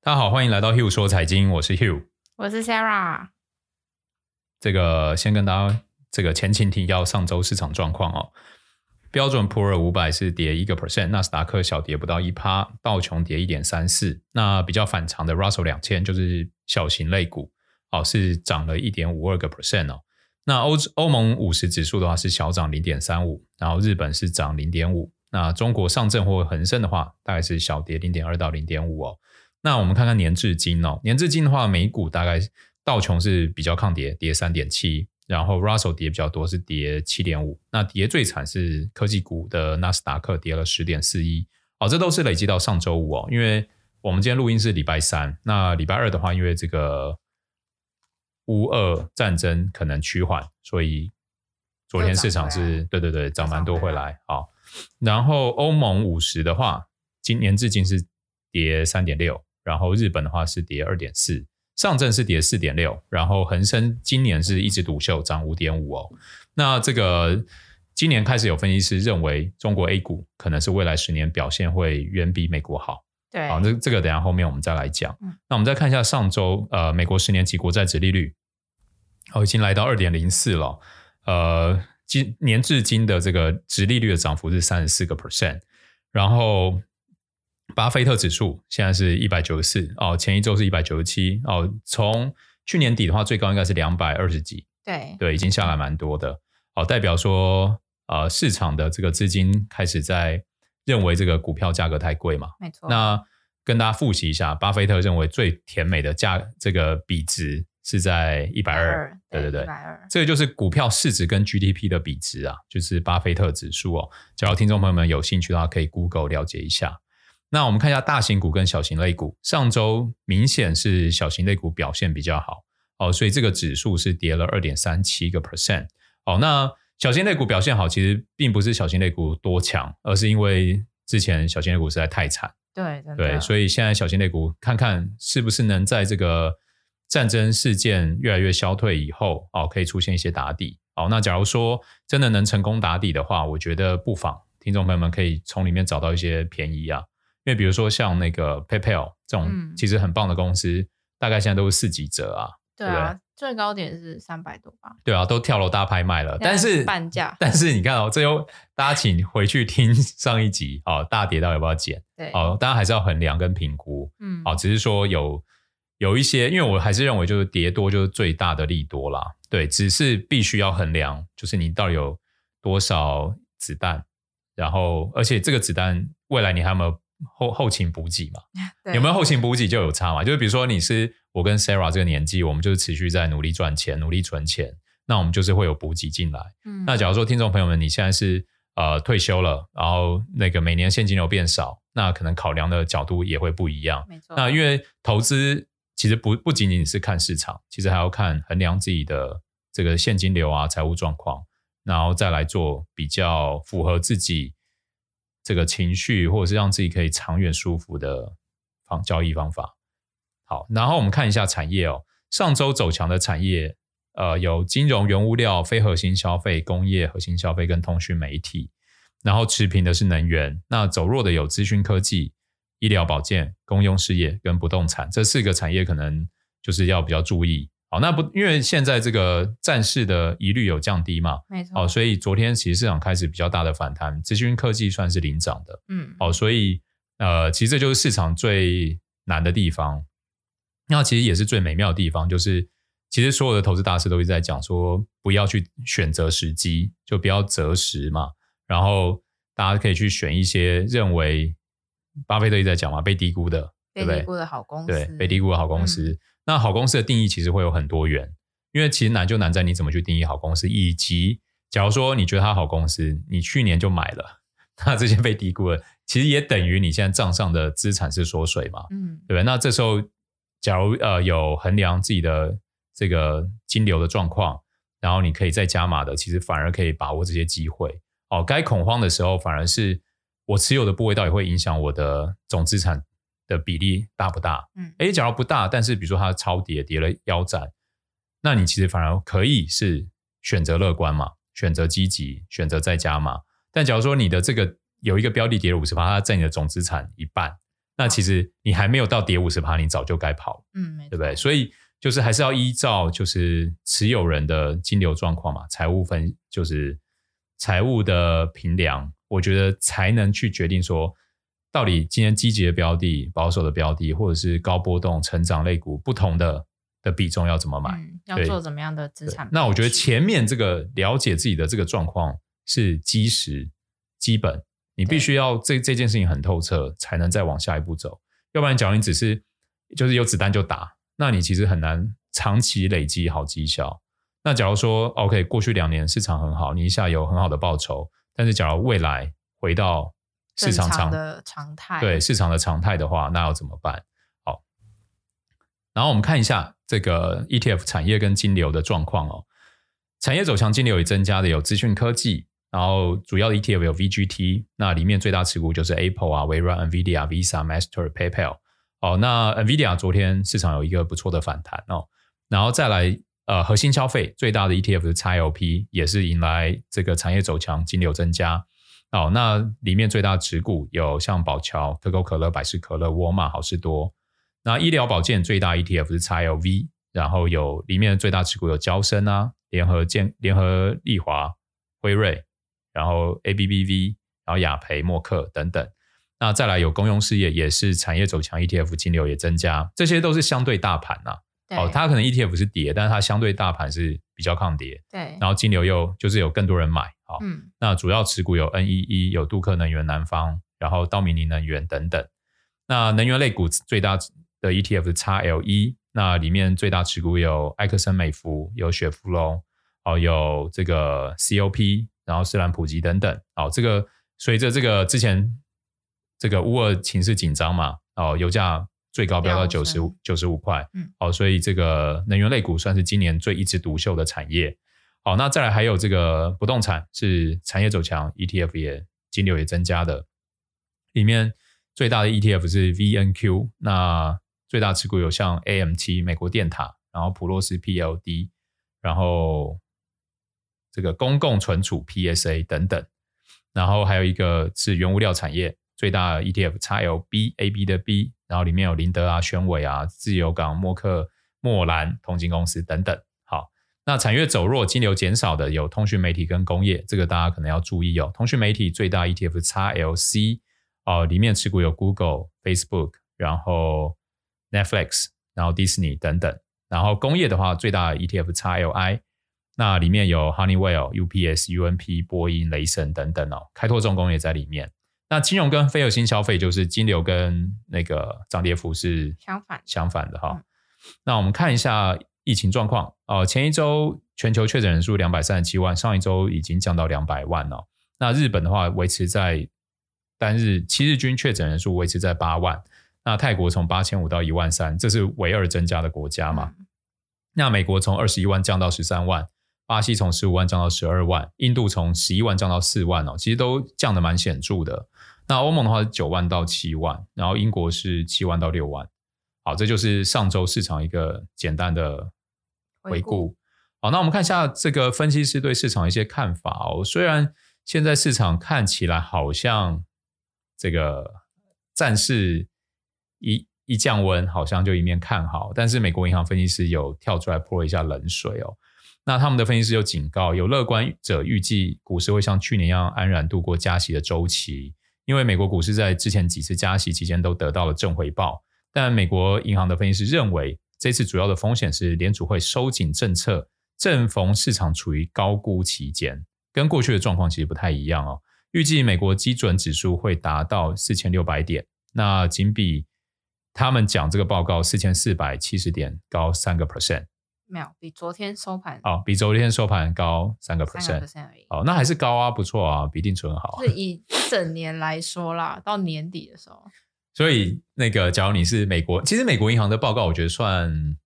大家好，欢迎来到 Hugh 说财经，我是 Hugh，我是 Sarah。这个先跟大家这个前情提要上周市场状况哦。标准普尔五百是跌一个 percent，纳斯达克小跌不到一趴，道琼跌一点三四。那比较反常的 Russell 两千就是小型类股哦，是涨了一点五二个 percent 哦。那欧欧盟五十指数的话是小涨零点三五，然后日本是涨零点五。那中国上证或恒生的话，大概是小跌零点二到零点五哦。那我们看看年至今哦，年至今的话，美股大概道琼是比较抗跌，跌三点七，然后 Russell 跌比较多，是跌七点五。那跌最惨是科技股的纳斯达克跌了十点四一哦，这都是累积到上周五哦，因为我们今天录音是礼拜三，那礼拜二的话，因为这个。乌俄战争可能趋缓，所以昨天市场是对对对涨蛮多回来。好，然后欧盟五十的话，今年至今是跌三点六，然后日本的话是跌二点四，上证是跌四点六，然后恒生今年是一枝独秀涨五点五哦。那这个今年开始有分析师认为，中国 A 股可能是未来十年表现会远比美国好。对，好，这这个等一下后面我们再来讲。嗯，那我们再看一下上周呃美国十年期国债殖利率。哦，已经来到二点零四了。呃，今年至今的这个殖利率的涨幅是三十四个 percent。然后，巴菲特指数现在是一百九十四哦，前一周是一百九十七哦。从去年底的话，最高应该是两百二十几。对对，已经下来蛮多的。哦，代表说呃，市场的这个资金开始在认为这个股票价格太贵嘛。没错。那跟大家复习一下，巴菲特认为最甜美的价这个比值。是在一百二，对对对，一百二，这个就是股票市值跟 GDP 的比值啊，就是巴菲特指数哦。假如听众朋友们有兴趣的话，可以 Google 了解一下。那我们看一下大型股跟小型类股，上周明显是小型类股表现比较好哦，所以这个指数是跌了二点三七个 percent 哦。那小型类股表现好，其实并不是小型类股多强，而是因为之前小型类股实在太惨，对对，所以现在小型类股看看是不是能在这个。战争事件越来越消退以后，哦，可以出现一些打底。哦，那假如说真的能成功打底的话，我觉得不妨听众朋友们可以从里面找到一些便宜啊。因为比如说像那个 PayPal 这种其实很棒的公司，嗯、大概现在都是四级折啊。对啊，对最高点是三百多吧？对啊，都跳楼大拍卖了。但是半价。但是你看哦，这又大家请回去听 上一集哦，大跌到底要不要减？对，哦，大家还是要衡量跟评估。嗯，哦，只是说有。有一些，因为我还是认为就是跌多就是最大的利多啦，对，只是必须要衡量，就是你到底有多少子弹，然后而且这个子弹未来你还有没有后后勤补给嘛？有没有后勤补给就有差嘛？就是比如说你是我跟 Sarah 这个年纪，我们就是持续在努力赚钱、努力存钱，那我们就是会有补给进来。嗯，那假如说听众朋友们你现在是呃退休了，然后那个每年现金流变少，那可能考量的角度也会不一样。没错，那因为投资。其实不不仅仅是看市场，其实还要看衡量自己的这个现金流啊、财务状况，然后再来做比较符合自己这个情绪，或者是让自己可以长远舒服的方交易方法。好，然后我们看一下产业哦，上周走强的产业，呃，有金融、原物料、非核心消费、工业、核心消费跟通讯媒体，然后持平的是能源，那走弱的有资讯科技。医疗保健、公用事业跟不动产这四个产业，可能就是要比较注意。好，那不因为现在这个战事的疑虑有降低嘛？没错。好，所以昨天其实市场开始比较大的反弹，资讯科技算是领涨的。嗯。好，所以呃，其实这就是市场最难的地方。那其实也是最美妙的地方，就是其实所有的投资大师都一直在讲说，不要去选择时机，就不要择时嘛。然后大家可以去选一些认为。巴菲特一直在讲嘛，被低估的，被低估的好公司，对，被低估的好公司。嗯、那好公司的定义其实会有很多元，因为其实难就难在你怎么去定义好公司，以及假如说你觉得它好公司，你去年就买了，那这些被低估了，其实也等于你现在账上的资产是缩水嘛，嗯，对不对？那这时候，假如呃有衡量自己的这个金流的状况，然后你可以再加码的，其实反而可以把握这些机会。哦，该恐慌的时候，反而是。我持有的部位到底会影响我的总资产的比例大不大？嗯，诶，假如不大，但是比如说它超跌，跌了腰斩，那你其实反而可以是选择乐观嘛，选择积极，选择再加嘛。但假如说你的这个有一个标的跌了五十趴，它占你的总资产一半，那其实你还没有到跌五十趴，你早就该跑，嗯，对不对？所以就是还是要依照就是持有人的金流状况嘛，财务分就是财务的评量，我觉得才能去决定说，到底今天积极的标的、保守的标的，或者是高波动成长类股不同的的比重要怎么买？嗯、要做怎么样的资产？那我觉得前面这个了解自己的这个状况是基石、基本，你必须要这这件事情很透彻，才能再往下一步走。要不然，假如你只是就是有子弹就打，那你其实很难长期累积好绩效。那假如说 OK，过去两年市场很好，你一下有很好的报酬，但是假如未来回到市场常的常态，对市场的常态的话，那要怎么办？好，然后我们看一下这个 ETF 产业跟金流的状况哦。产业走强，金流也增加的有资讯科技，然后主要的 ETF 有 VGT，那里面最大持股就是 Apple 啊、微软、NVIDIA、Visa、Master、PayPal。哦，那 NVIDIA 昨天市场有一个不错的反弹哦，然后再来呃核心消费最大的 ETF 是 XLP，也是迎来这个产业走强，金流增加。哦，那里面最大持股有像宝侨、可口可乐、百事可乐、沃尔玛、好事多。那医疗保健最大 ETF 是 XLV，然后有里面的最大持股有交生啊、联合健、联合利华、辉瑞，然后 ABBV，然后雅培、默克等等。那再来有公用事业，也是产业走强 ETF，金流也增加，这些都是相对大盘呐、啊。哦，它可能 ETF 是跌，但是它相对大盘是比较抗跌。对，然后金流又就是有更多人买。好，嗯，那主要持股有 NEE，有杜克能源、南方，然后道明尼能源等等。那能源类股最大的 ETF 是 XLE，那里面最大持股有埃克森美孚，有雪佛龙，哦，有这个 COP，然后斯兰普吉等等。哦，这个随着这个之前这个乌俄情势紧张嘛，哦，油价。最高飙到九十五九十五块，嗯，好，所以这个能源类股算是今年最一枝独秀的产业。好，那再来还有这个不动产是产业走强，ETF 也金流也增加的。里面最大的 ETF 是 VNQ，那最大持股有像 AMT 美国电塔，然后普洛斯 PLD，然后这个公共存储 PSA 等等，然后还有一个是原物料产业。最大 ETF XLB AB 的 B，然后里面有林德啊、宣伟啊、自由港、默克、莫兰、同金公司等等。好，那产业走弱、金流减少的有通讯媒体跟工业，这个大家可能要注意哦。通讯媒体最大 ETF XLC 哦，里面持股有 Google、Facebook，然后 Netflix，然后 Disney 等等。然后工业的话，最大 ETF XLI，那里面有 Honeywell、UPS、UNP、波音、雷神等等哦。开拓重工也在里面。那金融跟非核心消费就是金流跟那个涨跌幅是相反相反的哈。嗯、那我们看一下疫情状况哦。前一周全球确诊人数两百三十七万，上一周已经降到两百万了。那日本的话维持在单日七日均确诊人数维持在八万。那泰国从八千五到一万三，这是唯二增加的国家嘛？嗯、那美国从二十一万降到十三万。巴西从十五万降到十二万，印度从十一万降到四万哦，其实都降得蛮显著的。那欧盟的话是九万到七万，然后英国是七万到六万。好，这就是上周市场一个简单的回顾。好，那我们看一下这个分析师对市场一些看法哦。虽然现在市场看起来好像这个战事一一降温，好像就一面看好，但是美国银行分析师有跳出来泼一下冷水哦。那他们的分析师有警告，有乐观者预计股市会像去年一样安然度过加息的周期，因为美国股市在之前几次加息期间都得到了正回报。但美国银行的分析师认为，这次主要的风险是联储会收紧政策，正逢市场处于高估期间，跟过去的状况其实不太一样哦。预计美国基准指数会达到四千六百点，那仅比他们讲这个报告四千四百七十点高三个 percent。没有，比昨天收盘哦，比昨天收盘高三个 percent，而已哦，那还是高啊，不错啊，比定存好。是以整年来说啦，到年底的时候。所以那个，假如你是美国，其实美国银行的报告，我觉得算，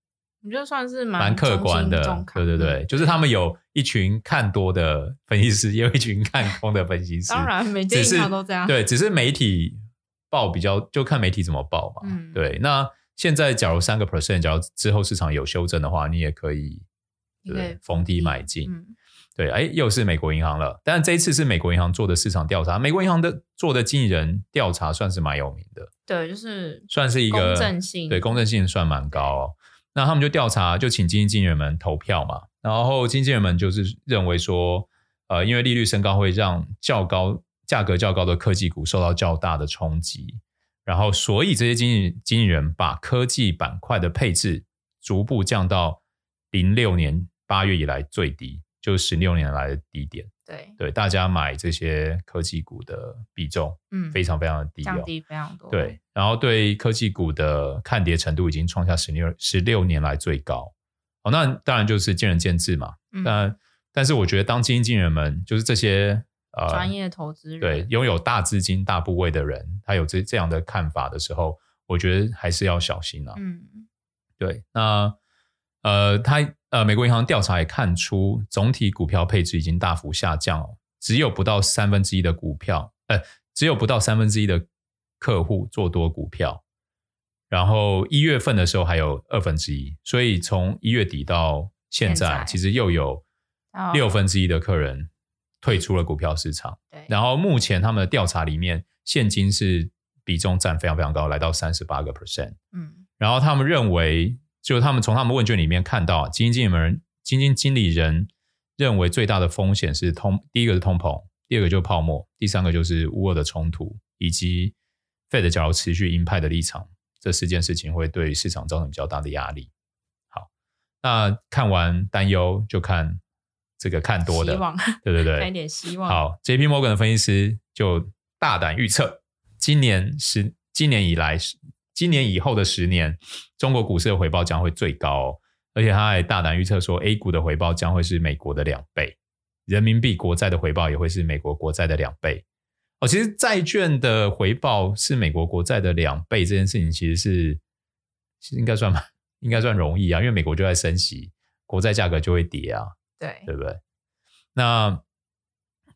我觉得算是蛮蛮客观的，对对对，就是他们有一群看多的分析师，也有一群看空的分析师。当然，每间银行都这样。对，只是媒体报比较，就看媒体怎么报嘛。嗯，对，那。现在，假如三个 percent，假如之后市场有修正的话，你也可以对逢低买进。嗯、对，哎，又是美国银行了。但这一次是美国银行做的市场调查，美国银行的做的经纪人调查算是蛮有名的。对，就是算是一个公正性，对，公正性算蛮高哦。那他们就调查，就请经纪人们投票嘛。然后经纪人们就是认为说，呃，因为利率升高会让较高价格较高的科技股受到较大的冲击，然后所以这些经纪经纪人把科技板块的配置逐步降到零六年八月以来最低，就十六年来的低点。对对，大家买这些科技股的比重，嗯，非常非常的低，降低非常多。对，然后对科技股的看跌程度已经创下十六十六年来最高。哦，那当然就是见仁见智嘛。嗯，但但是我觉得，当基金经理人们就是这些呃专业投资人，对拥有大资金、大部位的人，他有这这样的看法的时候，我觉得还是要小心啊。嗯，对，那呃，他。呃，美国银行调查也看出，总体股票配置已经大幅下降哦，只有不到三分之一的股票，呃，只有不到三分之一的客户做多股票，然后一月份的时候还有二分之一，所以从一月底到现在，现在其实又有六分之一的客人退出了股票市场。对，然后目前他们的调查里面，现金是比重占非常非常高，来到三十八个 percent。嗯，然后他们认为。就他们从他们问卷里面看到，基金经理人、基金经理人认为最大的风险是通，第一个是通膨，第二个就是泡沫，第三个就是乌俄的冲突，以及 Fed 假如持续鹰派的立场，这四件事情会对市场造成比较大的压力。好，那看完担忧，就看这个看多的，希望对对对，看一点希望。好，JP Morgan 的分析师就大胆预测，今年是今年以来是。今年以后的十年，中国股市的回报将会最高哦，而且他还大胆预测说，A 股的回报将会是美国的两倍，人民币国债的回报也会是美国国债的两倍。哦，其实债券的回报是美国国债的两倍，这件事情其实是其实应该算吧，应该算容易啊，因为美国就在升息，国债价格就会跌啊，对，对不对？那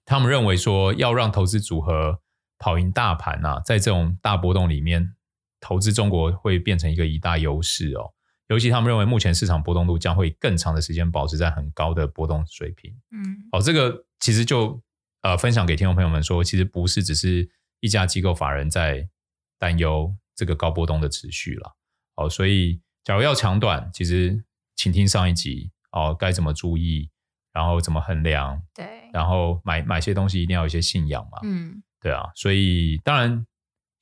他们认为说，要让投资组合跑赢大盘啊，在这种大波动里面。投资中国会变成一个一大优势哦，尤其他们认为目前市场波动度将会更长的时间保持在很高的波动水平。嗯，好，这个其实就呃分享给听众朋友们说，其实不是只是一家机构法人在担忧这个高波动的持续了。哦，所以假如要抢短，其实请听上一集哦，该怎么注意，然后怎么衡量，对，然后买买些东西一定要有一些信仰嘛。嗯，对啊，所以当然。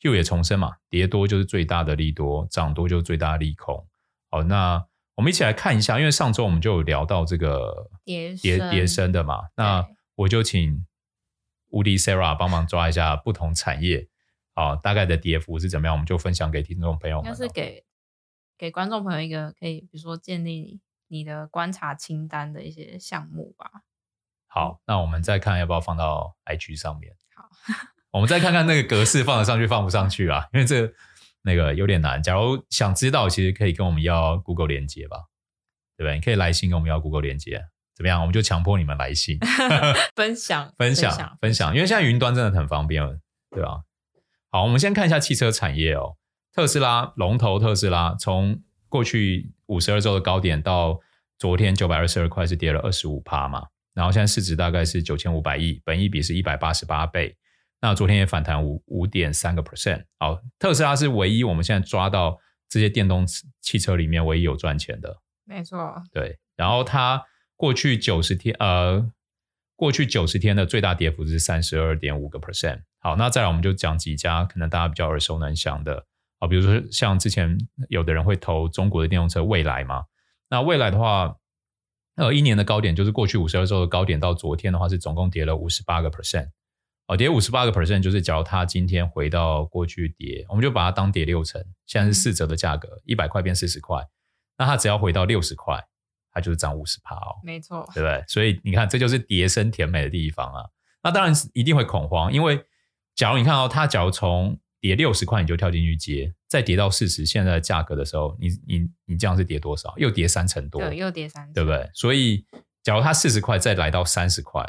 又也重生嘛，跌多就是最大的利多，涨多就是最大的利空。好，那我们一起来看一下，因为上周我们就有聊到这个跌跌跌升的嘛，那我就请无敌 Sarah 帮忙抓一下不同产业啊，大概的跌幅是怎么样，我们就分享给听众朋友们。应该是给给观众朋友一个可以，比如说建立你的观察清单的一些项目吧。好，那我们再看要不要放到 IG 上面。好。我们再看看那个格式放得上去放不上去啊？因为这个那个有点难。假如想知道，其实可以跟我们要 Google 连接吧，对不对？你可以来信跟我们要 Google 连接，怎么样？我们就强迫你们来信 分享分享分享，因为现在云端真的很方便，对吧？好，我们先看一下汽车产业哦。特斯拉龙头特斯拉，从过去五十二周的高点到昨天九百二十二块，是跌了二十五趴嘛。然后现在市值大概是九千五百亿，本益比是一百八十八倍。那昨天也反弹五五点三个 percent，好，特斯拉是唯一我们现在抓到这些电动汽车里面唯一有赚钱的，没错，对。然后它过去九十天，呃，过去九十天的最大跌幅是三十二点五个 percent。好，那再来我们就讲几家可能大家比较耳熟能详的，啊，比如说像之前有的人会投中国的电动车未来嘛，那未来的话，呃，一年的高点就是过去五十二周的高点到昨天的话是总共跌了五十八个 percent。哦，跌五十八个 percent，就是假如它今天回到过去跌，我们就把它当跌六成，现在是四折的价格，一百块变四十块，那它只要回到六十块，它就是涨五十趴哦，没错，对不对？所以你看，这就是跌升甜美的地方啊。那当然一定会恐慌，因为假如你看到它，假如从跌六十块你就跳进去接，再跌到四十现在的价格的时候，你你你这样是跌多少？又跌三成多，对，又跌三成，对不对？所以假如它四十块再来到三十块，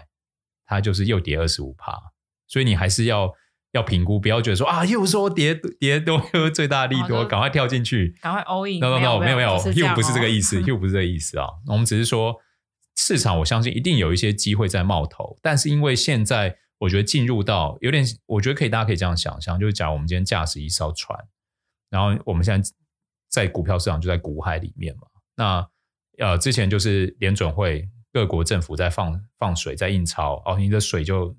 它就是又跌二十五趴。所以你还是要要评估，不要觉得说啊，又说跌跌多又最大利多，赶快跳进去，赶快 all in。No no no，没有没有，哦、又不是这个意思，又不是这个意思啊。我们只是说市场我相信一定有一些机会在冒头，但是因为现在我觉得进入到有点，我觉得可以，大家可以这样想象，就是假如我们今天驾驶一艘船，然后我们现在在股票市场就在股海里面嘛，那呃之前就是联准会各国政府在放放水在印钞，哦，你的水就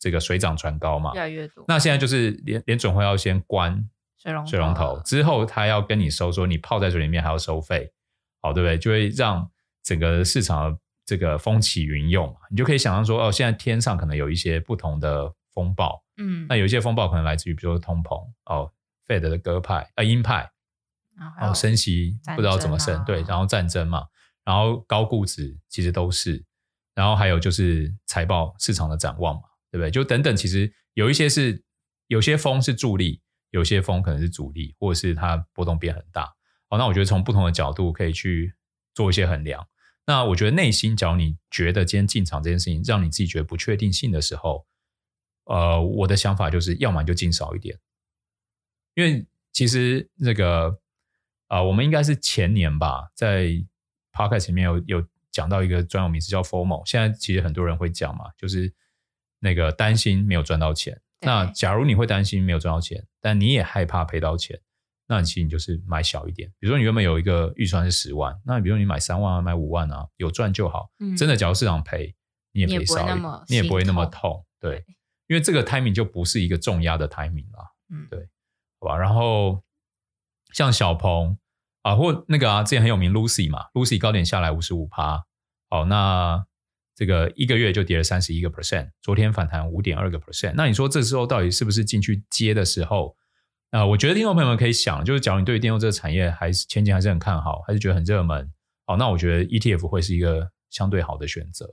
这个水涨船高嘛，越来越多。那现在就是联联准会要先关水龙水龙头，之后他要跟你收，说你泡在水里面还要收费，好，对不对？就会让整个市场。这个风起云涌，你就可以想象说，哦，现在天上可能有一些不同的风暴，嗯，那有一些风暴可能来自于，比如说通膨，哦，Fed 的鸽派，呃，鹰派，然后升息不知道怎么升，对，然后战争嘛，然后高估值其实都是，然后还有就是财报市场的展望嘛，对不对？就等等，其实有一些是有些风是助力，有些风可能是阻力，或者是它波动变很大。好，那我觉得从不同的角度可以去做一些衡量。那我觉得内心，假如你觉得今天进场这件事情让你自己觉得不确定性的时候，呃，我的想法就是，要么就进少一点，因为其实那个啊、我们应该是前年吧，在 podcast 前面有有讲到一个专有名词叫 FOMO，现在其实很多人会讲嘛，就是那个担心没有赚到钱。那假如你会担心没有赚到钱，但你也害怕赔到钱。那其实你就是买小一点，比如说你原本有一个预算是十万，那比如说你买三万啊，买五万啊，有赚就好。嗯、真的，假如市场赔，你也赔少一点，你也不会那么痛。对，对因为这个 timing 就不是一个重压的 timing 了。嗯，对，好吧。然后像小鹏啊，或那个啊，之前很有名 Lucy 嘛，Lucy 高点下来五十五趴，好，那这个一个月就跌了三十一个 percent，昨天反弹五点二个 percent。那你说这时候到底是不是进去接的时候？啊、呃，我觉得听众朋友们可以想，就是假如你对于电动这个产业还是前景还是很看好，还是觉得很热门，好，那我觉得 ETF 会是一个相对好的选择，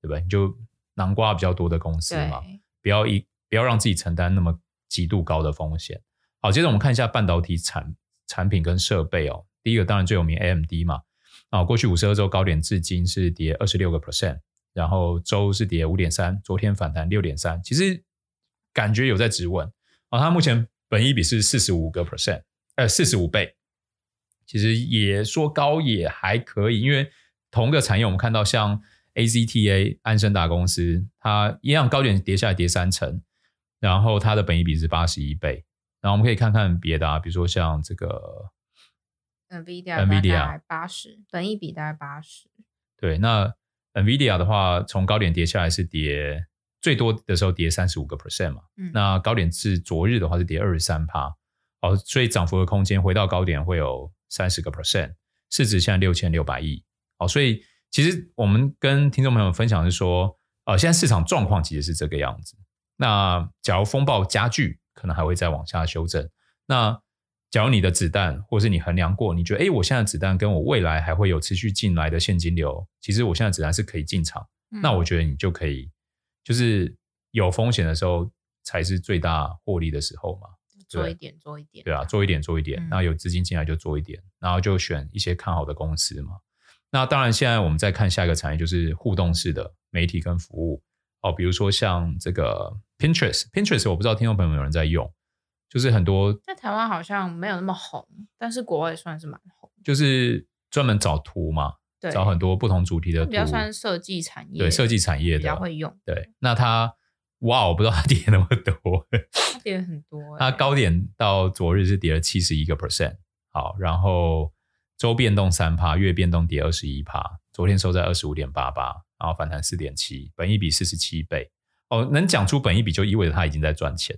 对不对？你就南瓜比较多的公司嘛，不要一不要让自己承担那么极度高的风险。好，接着我们看一下半导体产产品跟设备哦。第一个当然最有名 AMD 嘛，啊，过去五十二周高点至今是跌二十六个 percent，然后周是跌五点三，昨天反弹六点三，其实感觉有在止稳啊，它目前。本益比是四十五个 percent，呃，四十五倍，其实也说高也还可以，因为同个产业，我们看到像 AZTA 安森达公司，它一样高点跌下来跌三成，然后它的本益比是八十一倍，然后我们可以看看别的啊，比如说像这个 NVIDIA，NVIDIA 八十，本益比大概八十，对，那 NVIDIA 的话，从高点跌下来是跌。最多的时候跌三十五个 percent 嘛，嗯、那高点至昨日的话是跌二十三趴，哦，所以涨幅的空间回到高点会有三十个 percent，市值现在六千六百亿，好，所以其实我们跟听众朋友们分享是说，呃，现在市场状况其实是这个样子。那假如风暴加剧，可能还会再往下修正。那假如你的子弹，或是你衡量过，你觉得，诶，我现在子弹跟我未来还会有持续进来的现金流，其实我现在子弹是可以进场，嗯、那我觉得你就可以。就是有风险的时候才是最大获利的时候嘛，做一点做一点，对啊，做一点做一点，那、嗯、有资金进来就做一点，然后就选一些看好的公司嘛。那当然，现在我们再看下一个产业，就是互动式的媒体跟服务。哦，比如说像这个 Pinterest，Pinterest 我不知道听众朋友们有人在用，就是很多在台湾好像没有那么红，但是国外算是蛮红，就是专门找图嘛。找很多不同主题的图，比较算设计产业，对设计产业的比较会用。对，那它哇，我不知道它跌那么多，它跌很多。它高点到昨日是跌了七十一个 percent，好，然后周变动三趴，月变动跌二十一趴，昨天收在二十五点八八，然后反弹四点七，本益比四十七倍。哦，能讲出本一比就意味着他已经在赚钱，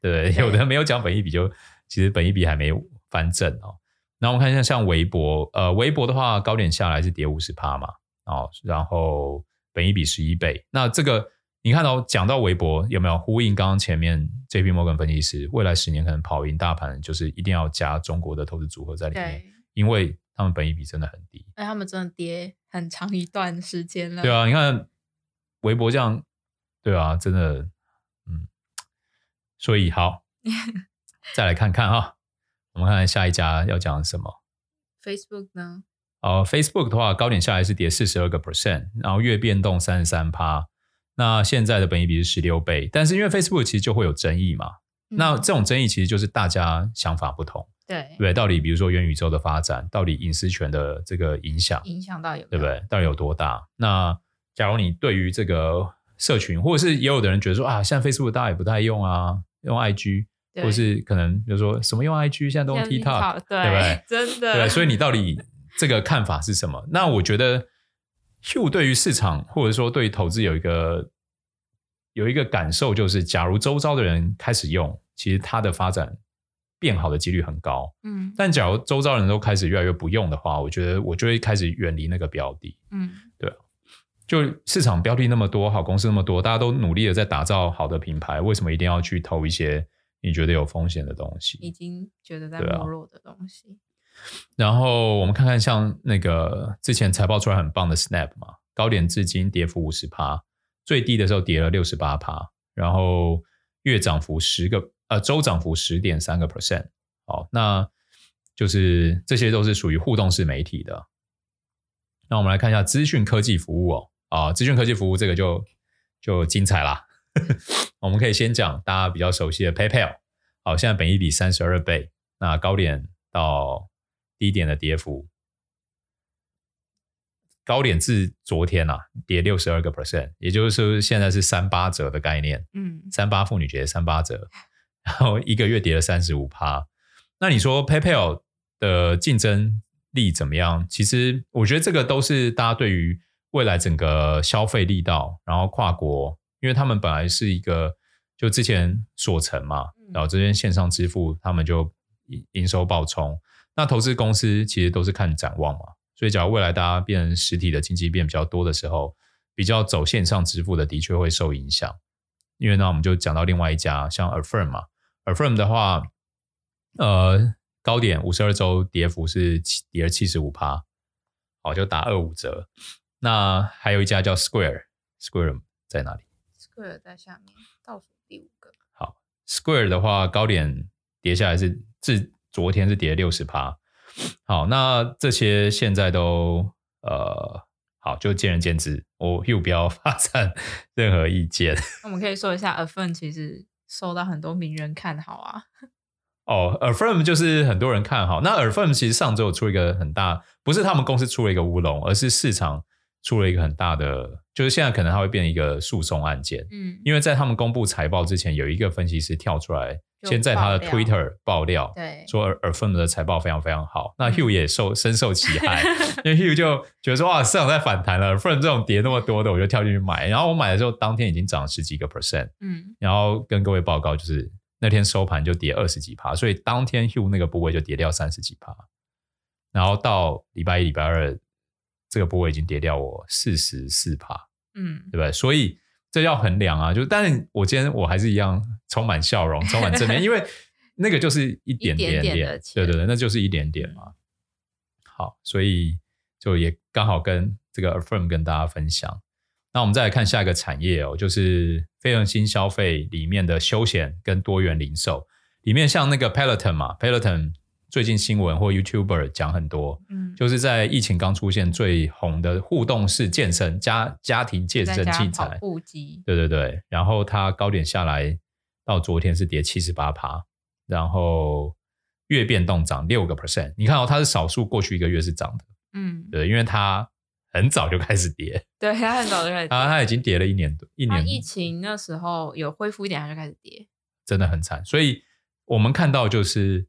对，对有的没有讲本一比就其实本一比还没翻正哦。那我们看一下，像微博，呃，微博的话高点下来是跌五十趴嘛，哦，然后本一比十一倍。那这个你看到讲到微博有没有呼应刚刚前面 JP Morgan 分析师，未来十年可能跑赢大盘，就是一定要加中国的投资组合在里面，因为他们本一比真的很低。哎，他们真的跌很长一段时间了。对啊，你看微博这样，对啊，真的，嗯，所以好，再来看看啊。我们看看下一家要讲什么？Facebook 呢？哦，Facebook 的话，高点下来是跌四十二个 percent，然后月变动三十三趴。那现在的本益比是十六倍，但是因为 Facebook 其实就会有争议嘛，嗯、那这种争议其实就是大家想法不同，对对，到底比如说元宇宙的发展，到底隐私权的这个影响，影响到有对不对？到底有多大？那假如你对于这个社群，或者是也有的人觉得说啊，现在 Facebook 大家也不太用啊，用 IG，或者是可能比如说什么用 IG，现在都用 TikTok，对不对？真的，对，所以你到底这个看法是什么？那我觉得 Hugh 对于市场或者说对于投资有一个有一个感受，就是假如周遭的人开始用，其实它的发展变好的几率很高。嗯，但假如周遭人都开始越来越不用的话，我觉得我就会开始远离那个标的。嗯，对。就市场标的那么多，好公司那么多，大家都努力的在打造好的品牌，为什么一定要去投一些你觉得有风险的东西？已经觉得在没落的东西。然后我们看看像那个之前财报出来很棒的 Snap 嘛，高点至今跌幅五十趴，最低的时候跌了六十八趴，然后月涨幅十个呃周涨幅十点三个 percent。好，那就是这些都是属于互动式媒体的。那我们来看一下资讯科技服务哦。啊，资讯科技服务这个就就精彩啦。我们可以先讲大家比较熟悉的 PayPal。好，现在本益比三十二倍，那高点到低点的跌幅，高点至昨天啊跌六十二个 percent，也就是说现在是三八折的概念。嗯，三八妇女节三八折，然后一个月跌了三十五趴。那你说 PayPal 的竞争力怎么样？其实我觉得这个都是大家对于。未来整个消费力道，然后跨国，因为他们本来是一个就之前所城嘛，然后这边线上支付，他们就营收爆冲。那投资公司其实都是看展望嘛，所以假如未来大家变成实体的经济变比较多的时候，比较走线上支付的的确会受影响。因为呢，我们就讲到另外一家像 Affirm 嘛，Affirm 的话，呃，高点五十二周跌幅是跌了七十五趴，好，就打二五折。那还有一家叫 Square，Square 在哪里？Square 在下面，倒数第五个。好，Square 的话，高点跌下来是至昨天是跌六十趴。好，那这些现在都呃好，就见仁见智。我又不要发散 任何意见。我们可以说一下，Affirm 其实受到很多名人看好啊。哦，Affirm 就是很多人看好。那 Affirm 其实上周出一个很大，不是他们公司出了一个乌龙，而是市场。出了一个很大的，就是现在可能它会变成一个诉讼案件。嗯，因为在他们公布财报之前，有一个分析师跳出来，先在他的 Twitter 爆料，对，说 Affirm 的财报非常非常好。那 Hugh 也受深受其害，因为 Hugh 就觉得说哇，市场在反弹了，Affirm 这种跌那么多的，我就跳进去买。然后我买的时候，当天已经涨十几个 percent。嗯，然后跟各位报告，就是那天收盘就跌二十几趴，所以当天 Hugh 那个部位就跌掉三十几趴。然后到礼拜一、礼拜二。这个部位已经跌掉我四十四趴，嗯，对不对？所以这要衡量啊，就但是我今天我还是一样充满笑容，充满正面，因为那个就是一点点点，对对对，那就是一点点嘛。嗯、好，所以就也刚好跟这个 Affirm 跟大家分享。那我们再来看下一个产业哦，就是非常新消费里面的休闲跟多元零售里面，像那个 Peloton 嘛，Peloton。最近新闻或 YouTuber 讲很多，嗯，就是在疫情刚出现最红的互动式健身家家庭健身器材，跑步机，对对对，然后它高点下来到昨天是跌七十八趴，然后月变动涨六个 percent，你看哦，它是少数过去一个月是涨的，嗯，对，因为它很早就开始跌，对，它很早就开始跌，它它已经跌了一年多，一年。疫情那时候有恢复一点，它就开始跌，真的很惨，所以我们看到就是。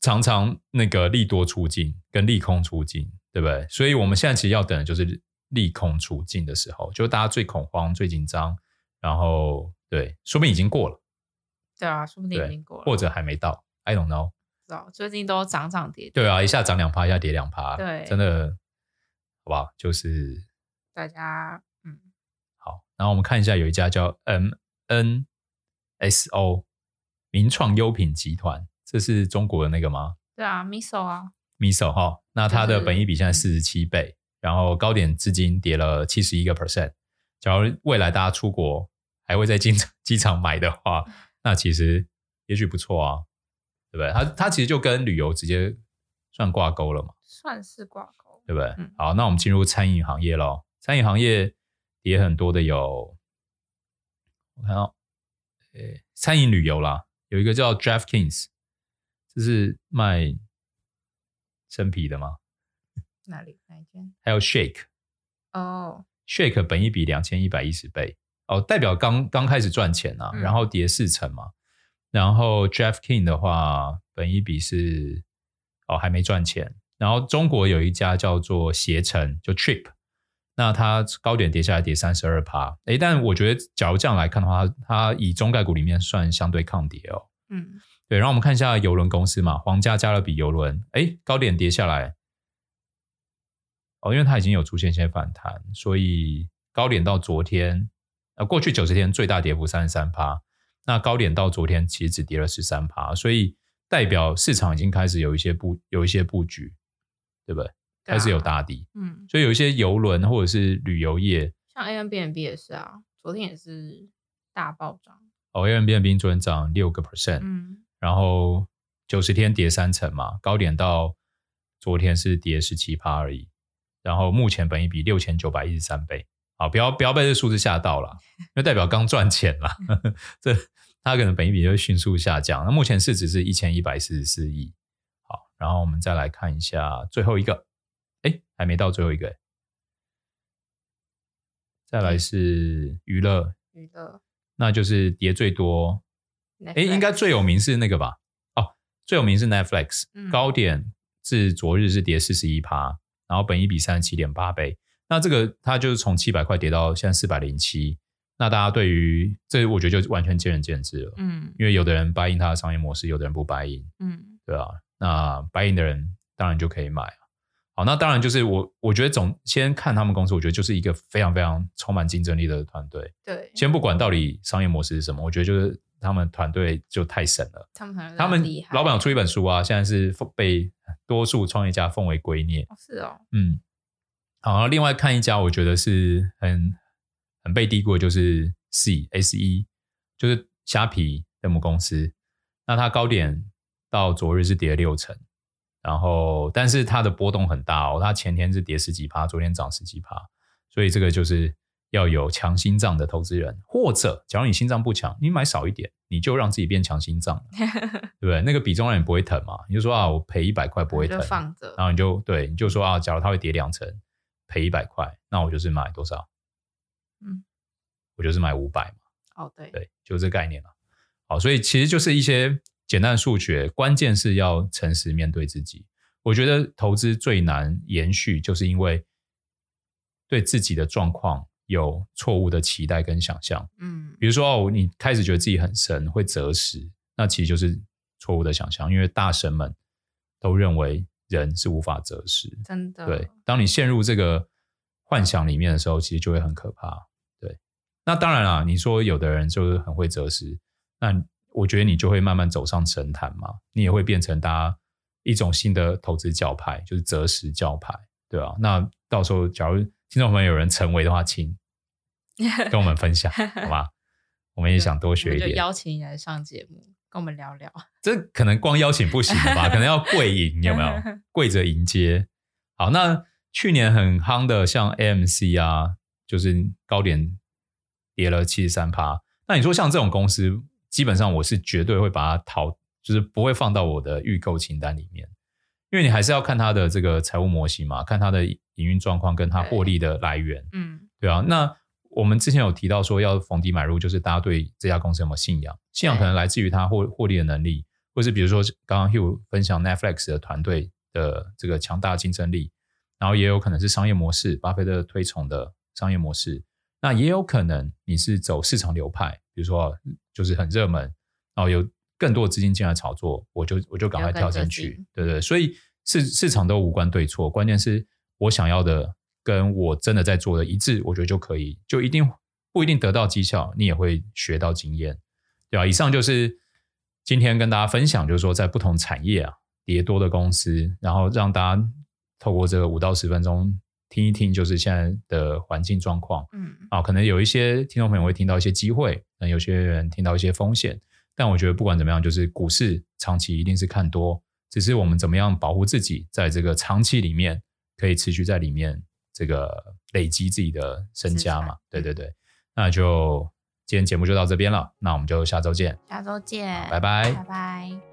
常常那个利多出尽跟利空出尽，对不对？所以我们现在其实要等的就是利空出尽的时候，就是大家最恐慌、最紧张，然后对，说不定已经过了。对啊，说不定已经过了，或者还没到。I don't know。知道最近都涨涨跌跌。对啊，一下涨两趴，一下跌两趴，对，真的，好不好？就是大家嗯，好。然后我们看一下，有一家叫 M N S O 名创优品集团。这是中国的那个吗？对啊，Miso 啊，Miso 哈，那它的本益比现在四十七倍，然后高点至今跌了七十一个 percent。假如未来大家出国还会在机场 机场买的话，那其实也许不错啊，对不对？它它其实就跟旅游直接算挂钩了嘛，算是挂钩，对不对？嗯、好，那我们进入餐饮行业喽。餐饮行业跌很多的有，我看到，餐饮旅游啦，有一个叫 DraftKings，这是卖生啤的吗？哪里？哪一间？还有 Shake 哦、oh.，Shake 本一比两千一百一十倍哦，代表刚刚开始赚钱啊，嗯、然后跌四成嘛。然后 Jeff King 的话，本一比是哦还没赚钱。然后中国有一家叫做携程，就 Trip，那它高点跌下来跌三十二趴，诶，但我觉得假如这样来看的话，它以中概股里面算相对抗跌哦。嗯，对。然后我们看一下邮轮公司嘛，皇家加勒比邮轮，诶，高点跌下来，哦，因为它已经有出现一些反弹，所以高点到昨天，呃，过去九十天最大跌幅三十三趴。那高点到昨天其实只跌了十三趴，所以代表市场已经开始有一些布有一些布局，对不对？对啊、开始有打底，嗯，所以有一些游轮或者是旅游业，像 Airbnb 也是啊，昨天也是大暴涨。哦，Airbnb 昨天涨六个 percent，嗯，然后九十天跌三成嘛，高点到昨天是跌十七趴而已，然后目前本益比六千九百一十三倍。好，不要不要被这数字吓到了，因为代表刚赚钱了，这它可能本益比就会迅速下降。那目前市值是一千一百四十四亿。好，然后我们再来看一下最后一个，哎，还没到最后一个，再来是娱乐，娱乐，那就是跌最多，哎，应该最有名是那个吧？哦，最有名是 Netflix，高点至昨日是跌四十一趴，然后本一比三十七点八倍。那这个它就是从七百块跌到现在四百零七，那大家对于这我觉得就完全见仁见智了，嗯，因为有的人 buy in 它的商业模式，有的人不 buy in，嗯，对啊，那 buy in 的人当然就可以买，好，那当然就是我我觉得总先看他们公司，我觉得就是一个非常非常充满竞争力的团队，对，先不管到底商业模式是什么，我觉得就是他们团队就太神了，他们他们老板出一本书啊，现在是被多数创业家奉为圭臬，是哦，嗯。好，另外看一家，我觉得是很很被低估的，就是 C S E，就是虾皮的母公司。那它高点到昨日是跌了六成，然后但是它的波动很大哦，它前天是跌十几趴，昨天涨十几趴，所以这个就是要有强心脏的投资人，或者假如你心脏不强，你买少一点，你就让自己变强心脏，对不对？那个比重让你不会疼嘛，你就说啊，我赔一百块不会疼，放着，然后你就对，你就说啊，假如它会跌两成。赔一百块，那我就是买多少？嗯，我就是买五百嘛。哦，对，对，就这概念了。好，所以其实就是一些简单的数学，关键是要诚实面对自己。我觉得投资最难延续，就是因为对自己的状况有错误的期待跟想象。嗯，比如说哦，你开始觉得自己很神，会择时，那其实就是错误的想象，因为大神们都认为。人是无法择时，真的。对，当你陷入这个幻想里面的时候，其实就会很可怕。对，那当然啦，你说有的人就是很会择时，那我觉得你就会慢慢走上神坛嘛，你也会变成大家一种新的投资教派，就是择时教派，对啊，那到时候假如听众朋友有人成为的话，请 跟我们分享，好吗？我们也想多学一点，邀请你来上节目。跟我们聊聊，这可能光邀请不行了吧？可能要跪迎，有没有？跪着迎接。好，那去年很夯的，像 AMC 啊，就是高点跌了七十三趴。那你说像这种公司，基本上我是绝对会把它淘，就是不会放到我的预购清单里面，因为你还是要看它的这个财务模型嘛，看它的营运状况跟它获利的来源。嗯，对啊，那。我们之前有提到说要逢低买入，就是大家对这家公司有没有信仰？信仰可能来自于它获获利的能力，或是比如说刚刚 Hugh 分享 Netflix 的团队的这个强大竞争力，然后也有可能是商业模式，巴菲特推崇的商业模式。那也有可能你是走市场流派，比如说就是很热门，然后有更多的资金进来炒作，我就我就赶快跳进去，对对。所以市市场都无关对错，关键是我想要的。跟我真的在做的一致，我觉得就可以，就一定不一定得到绩效，你也会学到经验，对吧？以上就是今天跟大家分享，就是说在不同产业啊，跌多的公司，然后让大家透过这个五到十分钟听一听，就是现在的环境状况，嗯，啊，可能有一些听众朋友会听到一些机会，那有些人听到一些风险，但我觉得不管怎么样，就是股市长期一定是看多，只是我们怎么样保护自己，在这个长期里面可以持续在里面。这个累积自己的身家嘛，对对对，那就今天节目就到这边了，那我们就下周见，下周见，拜拜，拜拜。